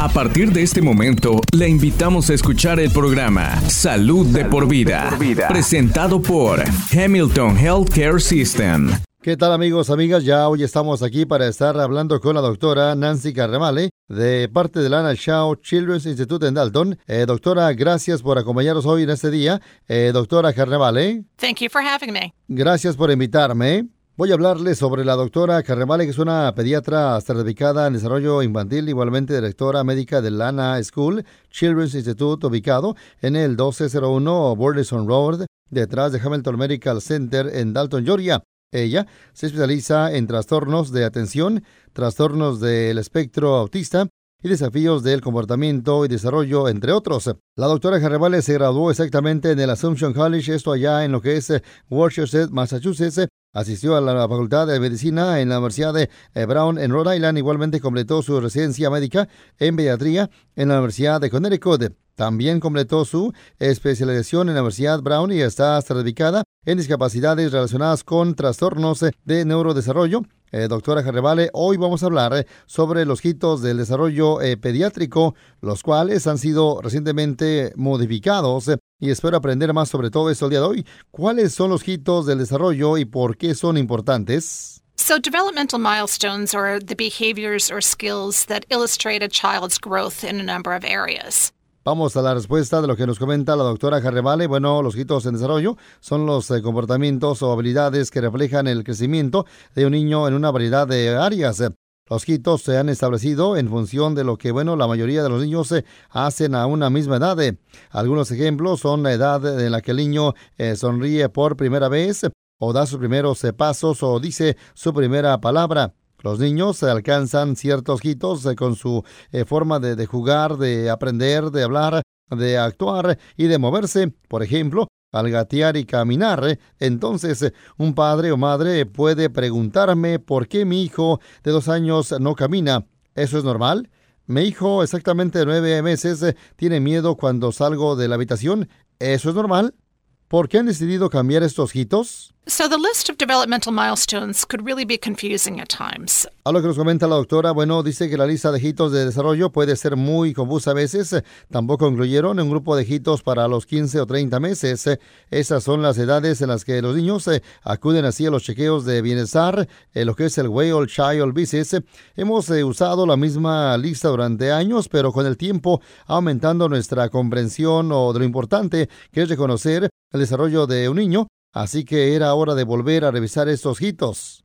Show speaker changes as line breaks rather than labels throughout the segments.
A partir de este momento, le invitamos a escuchar el programa Salud, de, por vida, presentado por Hamilton Healthcare System.
¿Qué tal amigos, amigas? Ya hoy estamos aquí para estar hablando con la doctora Nancy Carremale de parte de la Ana Shaw Children's Institute en Dalton. Eh, doctora, gracias por acompañarnos hoy en este día. Eh, doctora Carremale.
Thank you for having me.
Gracias por invitarme. Voy a hablarles sobre la doctora Carremale, que es una pediatra certificada en desarrollo infantil, igualmente directora médica de Lana School Children's Institute, ubicado en el 1201 Burleson Road, detrás de Hamilton Medical Center en Dalton, Georgia. Ella se especializa en trastornos de atención, trastornos del espectro autista y desafíos del comportamiento y desarrollo, entre otros. La doctora Carrevale se graduó exactamente en el Assumption College, esto allá en lo que es Worcester, Massachusetts. Asistió a la Facultad de Medicina en la Universidad de eh, Brown en Rhode Island. Igualmente completó su residencia médica en pediatría en la Universidad de Connecticut. También completó su especialización en la Universidad Brown y está certificada en discapacidades relacionadas con trastornos de neurodesarrollo. Eh, doctora Jarrevale, hoy vamos a hablar eh, sobre los hitos del desarrollo eh, pediátrico, los cuales han sido recientemente modificados y espero aprender más sobre todo esto el día de hoy. ¿Cuáles son los hitos del desarrollo y por qué son importantes?
So, developmental milestones are the behaviors or skills that illustrate a child's growth in a number of areas.
Vamos a la respuesta de lo que nos comenta la doctora Jarrevale. Bueno, los hitos en desarrollo son los eh, comportamientos o habilidades que reflejan el crecimiento de un niño en una variedad de áreas. Los hitos se han establecido en función de lo que, bueno, la mayoría de los niños eh, hacen a una misma edad. Algunos ejemplos son la edad en la que el niño eh, sonríe por primera vez, o da sus primeros pasos, o dice su primera palabra. Los niños alcanzan ciertos hitos eh, con su eh, forma de, de jugar, de aprender, de hablar, de actuar y de moverse. Por ejemplo, al gatear y caminar. Eh, entonces, un padre o madre puede preguntarme por qué mi hijo de dos años no camina. ¿Eso es normal? Mi hijo, exactamente nueve meses, tiene miedo cuando salgo de la habitación. ¿Eso es normal? ¿Por qué han decidido cambiar estos hitos?
So, the list of developmental milestones could really be confusing at times.
A lo que nos comenta la doctora, bueno, dice que la lista de hitos de desarrollo puede ser muy confusa a veces. Tampoco incluyeron un grupo de hitos para los 15 o 30 meses. Esas son las edades en las que los niños eh, acuden así a los chequeos de bienestar, eh, lo que es el Whale Child Visits. Hemos eh, usado la misma lista durante años, pero con el tiempo aumentando nuestra comprensión o de lo importante que es reconocer el desarrollo de un niño Así que era hora de volver a revisar estos hitos.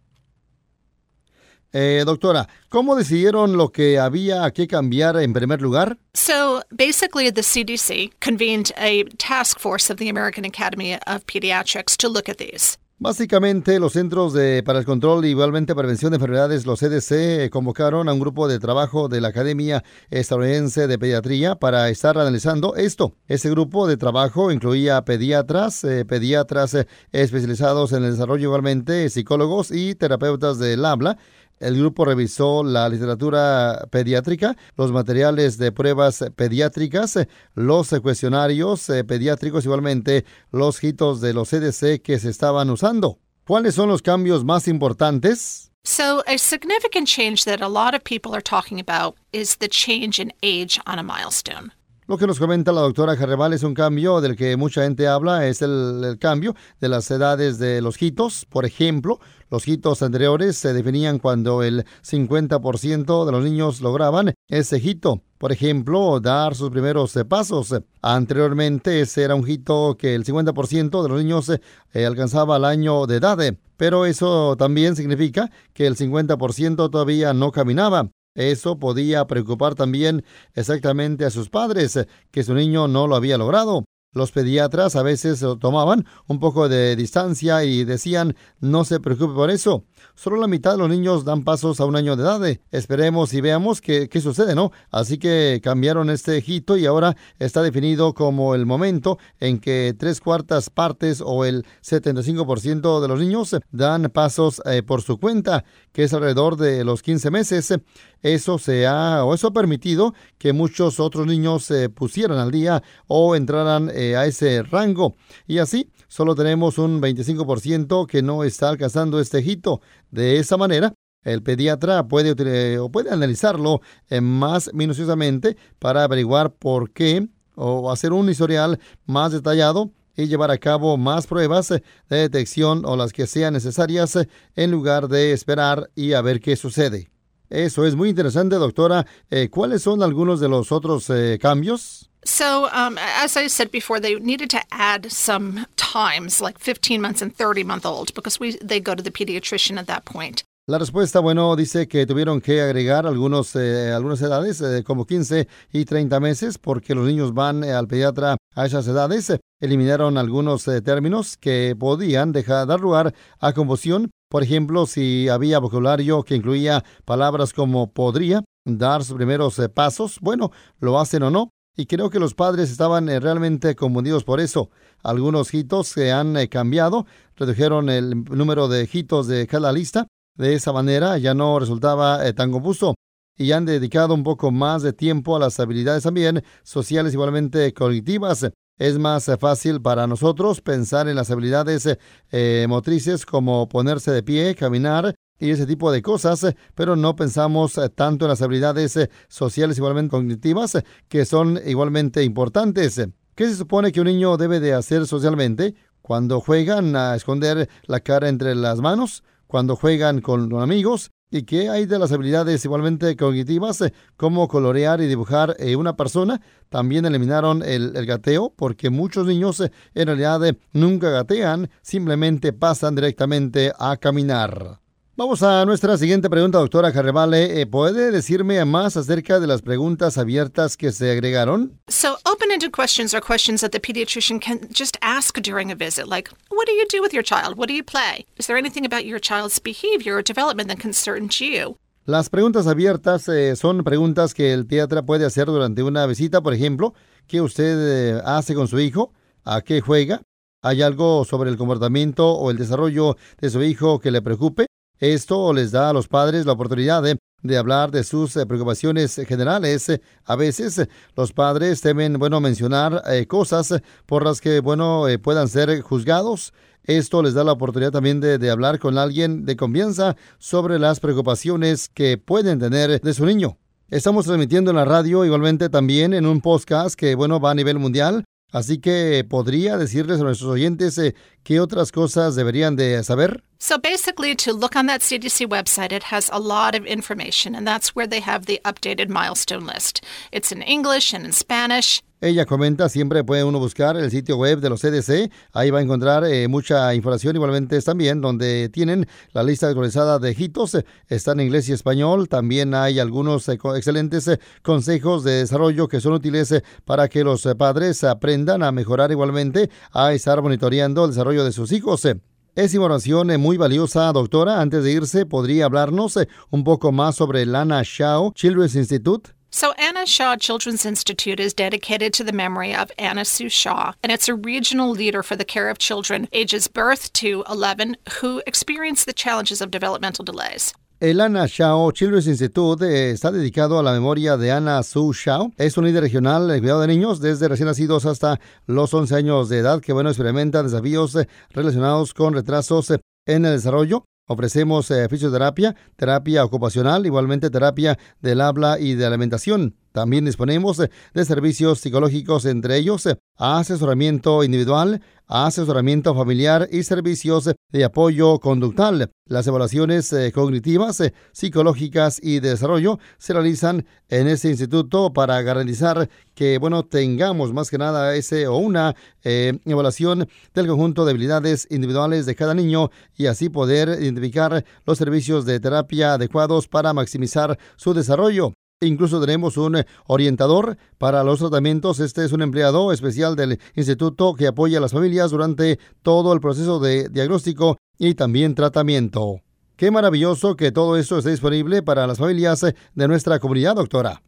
Eh, doctora, ¿cómo decidieron lo que había que cambiar en primer lugar?
So basically, the CDC convened a task force of the American Academy of Pediatrics to look at these.
Básicamente, los Centros de, para el Control y igualmente Prevención de Enfermedades, los CDC, convocaron a un grupo de trabajo de la Academia Estadounidense de Pediatría para estar analizando esto. Ese grupo de trabajo incluía pediatras, eh, pediatras eh, especializados en el desarrollo igualmente, psicólogos y terapeutas del habla, el grupo revisó la literatura pediátrica, los materiales de pruebas pediátricas, los cuestionarios eh, pediátricos, igualmente los hitos de los CDC que se estaban usando. ¿Cuáles son los cambios más importantes?
So, a significant change that a lot of people are talking about is the change in age on a milestone.
Lo que nos comenta la doctora Jarrebal es un cambio del que mucha gente habla, es el, el, cambio de las edades de los hitos. Por ejemplo, los hitos anteriores se definían cuando el 50% de los niños lograban ese hito. Por ejemplo, dar sus primeros pasos. Anteriormente ese era un hito que el 50% de los niños eh, alcanzaba al año de edad. Pero eso también significa que el 50% todavía no caminaba. Eso podía preocupar también exactamente a sus padres, que su niño no lo había logrado. Los pediatras a veces tomaban un poco de distancia y decían, no se preocupe por eso. Solo la mitad de los niños dan pasos a un año de edad. Esperemos y veamos qué, qué sucede, ¿no? Así que cambiaron este hito y ahora está definido como el momento en que tres cuartas partes o el 75% de los niños dan pasos eh, por su cuenta, que es alrededor de los 15 meses. Eso se ha o eso ha permitido que muchos otros niños se pusieran al día o entraran eh, a ese rango. Y así solo tenemos un 25% que no está alcanzando este hito. De esa manera, el pediatra puede, o puede analizarlo eh, más minuciosamente para averiguar por qué o hacer un historial más detallado y llevar a cabo más pruebas de detección o las que sean necesarias en lugar de esperar y a ver qué sucede. Eso es muy interesante, doctora. Eh, ¿Cuáles son algunos de los otros eh, cambios?
So, um, as I said before, they needed to add some times, like 15 months and 30 month old, because we they go to the pediatrician at that point.
La respuesta, bueno, dice que tuvieron que agregar algunos, eh, algunas edades, eh, como 15 y 30 meses, porque los niños van eh, al pediatra a esas edades. Eliminaron algunos términos que podían dejar dar lugar a confusión. Por ejemplo, si había vocabulario que incluía palabras como podría, dar sus primeros pasos, bueno, lo hacen o no. Y creo que los padres estaban realmente confundidos por eso. Algunos hitos se han cambiado, redujeron el número de hitos de cada lista de esa manera ya no resultaba eh, tan confuso y han dedicado un poco más de tiempo a las habilidades también sociales igualmente cognitivas. Es más eh, fácil para nosotros pensar en las habilidades eh, motrices como ponerse de pie, caminar y ese tipo de cosas, pero no pensamos tanto en las habilidades sociales igualmente cognitivas que son igualmente importantes. ¿Qué se supone que un niño debe de hacer socialmente cuando juegan a esconder la cara entre las manos? cuando juegan con amigos y qué hay de las habilidades igualmente cognitivas eh, como colorear y dibujar eh, una persona. También eliminaron el, el gateo porque muchos niños eh, en realidad nunca gatean, simplemente pasan directamente a caminar. Vamos a nuestra siguiente pregunta, doctora Carrevale. Eh, ¿Puede decirme más acerca de las preguntas abiertas que se agregaron?
So, open-ended questions are questions that the pediatrician can just ask during a visit, like, what do you do with your child? What do you play? Is there anything about your child's behavior or development that concerns you?
Las preguntas abiertas eh, son preguntas que el pediatra puede hacer durante una visita, por ejemplo, ¿qué usted eh, hace con su hijo? ¿A qué juega? ¿Hay algo sobre el comportamiento o el desarrollo de su hijo que le preocupe? Esto les da a los padres la oportunidad de, hablar de sus eh, preocupaciones generales. A veces los padres temen, bueno, mencionar eh, cosas por las que, bueno, eh, puedan ser juzgados. Esto les da la oportunidad también de, hablar con alguien de confianza sobre las preocupaciones que pueden tener de su niño. Estamos transmitiendo en la radio, igualmente también en un podcast que, bueno, va a nivel mundial. Así que podría decirles a nuestros oyentes eh, qué otras cosas deberían de saber.
So basically, to look on that CDC website, it has a lot of information, and that's where they have the updated milestone list. It's in English and in Spanish.
Ella comenta, siempre puede uno buscar el sitio web de los CDC, ahí va a encontrar eh, mucha información, igualmente también donde tienen la lista actualizada de hitos, está en inglés y español, también hay algunos eh, excelentes eh, consejos de desarrollo que son útiles para que los padres aprendan a mejorar igualmente, a estar monitoreando el desarrollo de sus hijos. Es información muy valiosa, doctora. Antes de irse, ¿podría hablarnos un poco más sobre el Anna Shaw Children's Institute?
So, Anna Shaw Children's Institute is dedicated to the memory of Anna Sue Shaw, and it's a regional leader for the care of children ages birth to 11 who experience the challenges of developmental delays.
El Anna Shaw Children's Institute está dedicado a la memoria de Anna Sue Shaw. Es un líder regional de cuidado de niños desde recién nacidos hasta los 11 años de edad que, bueno, experimenta desafíos relacionados con retrasos en el desarrollo Ofrecemos eh, fisioterapia, terapia ocupacional, igualmente terapia del habla y de alimentación. También disponemos eh, de servicios psicológicos, entre ellos eh, asesoramiento individual, asesoramiento familiar y servicios de apoyo conductual. Las evaluaciones eh, cognitivas, psicológicas y de desarrollo se realizan en este instituto para garantizar que, bueno, tengamos más que nada ese o una evaluación del conjunto de habilidades individuales de cada niño y así poder identificar los servicios de terapia adecuados para maximizar su desarrollo. Incluso tenemos un eh, orientador para los tratamientos. Este es un empleado especial del instituto que apoya a las familias durante todo el proceso de diagnóstico y también tratamiento. Qué maravilloso que todo esto esté disponible para las familias eh, de nuestra comunidad, doctora.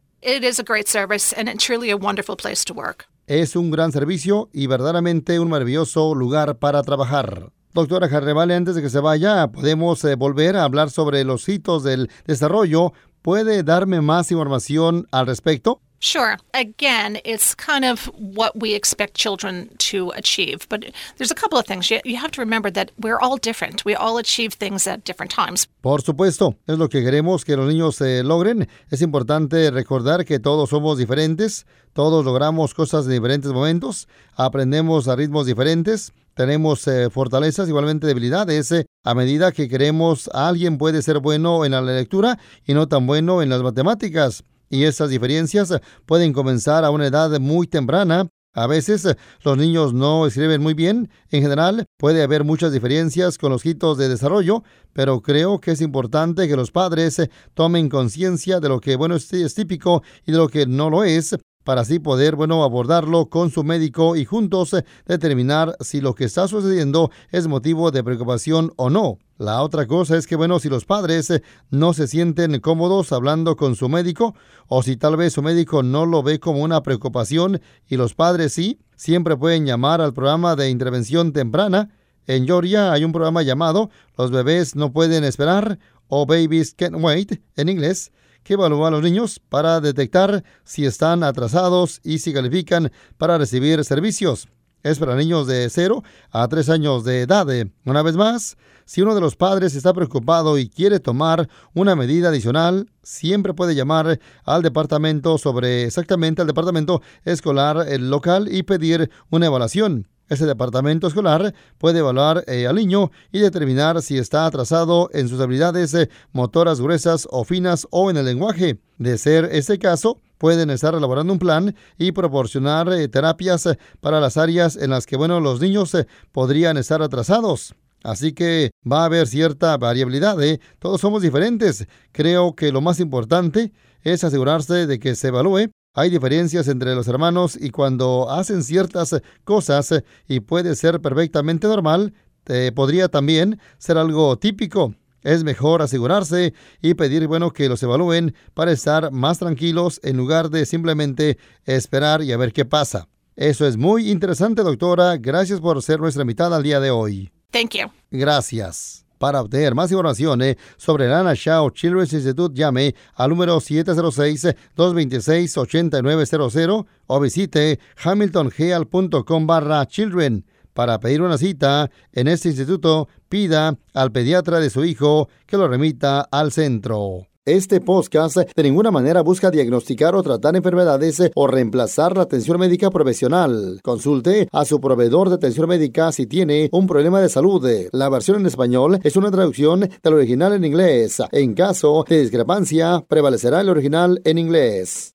Es un gran servicio y verdaderamente un maravilloso lugar para trabajar. Doctora Jarrevale, antes de que se vaya, podemos eh, volver a hablar sobre los hitos del desarrollo ¿Puede darme más información al respecto?
Sure. Again, it's kind of what we expect children to achieve. But there's a couple of things. You, you have to remember that we're all different. We all achieve things at different times.
Por supuesto, es lo que queremos que los niños eh, logren. Es importante recordar que todos somos diferentes, todos logramos cosas en diferentes momentos, aprendemos a ritmos diferentes, tenemos eh, fortalezas, igualmente debilidades. Eh, a medida que queremos, alguien puede ser bueno en la lectura y no tan bueno en las matemáticas y esas diferencias pueden comenzar a una edad muy temprana. A veces los niños no escriben muy bien. En general puede haber muchas diferencias con los hitos de desarrollo, pero creo que es importante que los padres tomen conciencia de lo que bueno es, típico y de lo que no lo es para así poder, bueno, abordarlo con su médico y juntos determinar si lo que está sucediendo es motivo de preocupación o no. La otra cosa es que, bueno, si los padres no se sienten cómodos hablando con su médico, o si tal vez su médico no lo ve como una preocupación y los padres sí, siempre pueden llamar al programa de intervención temprana. En Georgia hay un programa llamado Los bebés no pueden esperar o Babies Can't Wait en inglés, que evalúa a los niños para detectar si están atrasados y si califican para recibir servicios. Es para niños de 0 a 3 años de edad. Una vez más, si uno de los padres está preocupado y quiere tomar una medida adicional, siempre puede llamar al departamento sobre exactamente al departamento escolar local y pedir una evaluación. Ese departamento escolar puede evaluar eh, al niño y determinar si está atrasado en sus habilidades eh, motoras gruesas o finas o en el lenguaje. De ser ese caso, pueden estar elaborando un plan y proporcionar eh, terapias para las áreas en las que bueno, los niños podrían estar atrasados. Así que va a haber cierta variabilidad. Todos somos diferentes. Creo que lo más importante es asegurarse de que se evalúe hay diferencias entre los hermanos y cuando hacen ciertas cosas y puede ser perfectamente normal, podría también ser algo típico. Es mejor asegurarse y pedir, bueno, que los evalúen para estar más tranquilos en lugar de simplemente esperar y a ver qué pasa. Eso es muy interesante, doctora. Gracias por ser nuestra invitada al día de hoy.
Thank you.
Gracias. Para obtener más informaciones sobre el Anna Shaw Children's Institute, llame al número 706-226-8900 o visite hamiltongeal.com barra children. Para pedir una cita en este instituto, pida al pediatra de su hijo que lo remita al centro. Este podcast de ninguna manera busca diagnosticar o tratar enfermedades o reemplazar la atención médica profesional. Consulte a su proveedor de atención médica si tiene un problema de salud. La versión en español es una traducción del original en inglés. En caso de discrepancia, prevalecerá el original en inglés.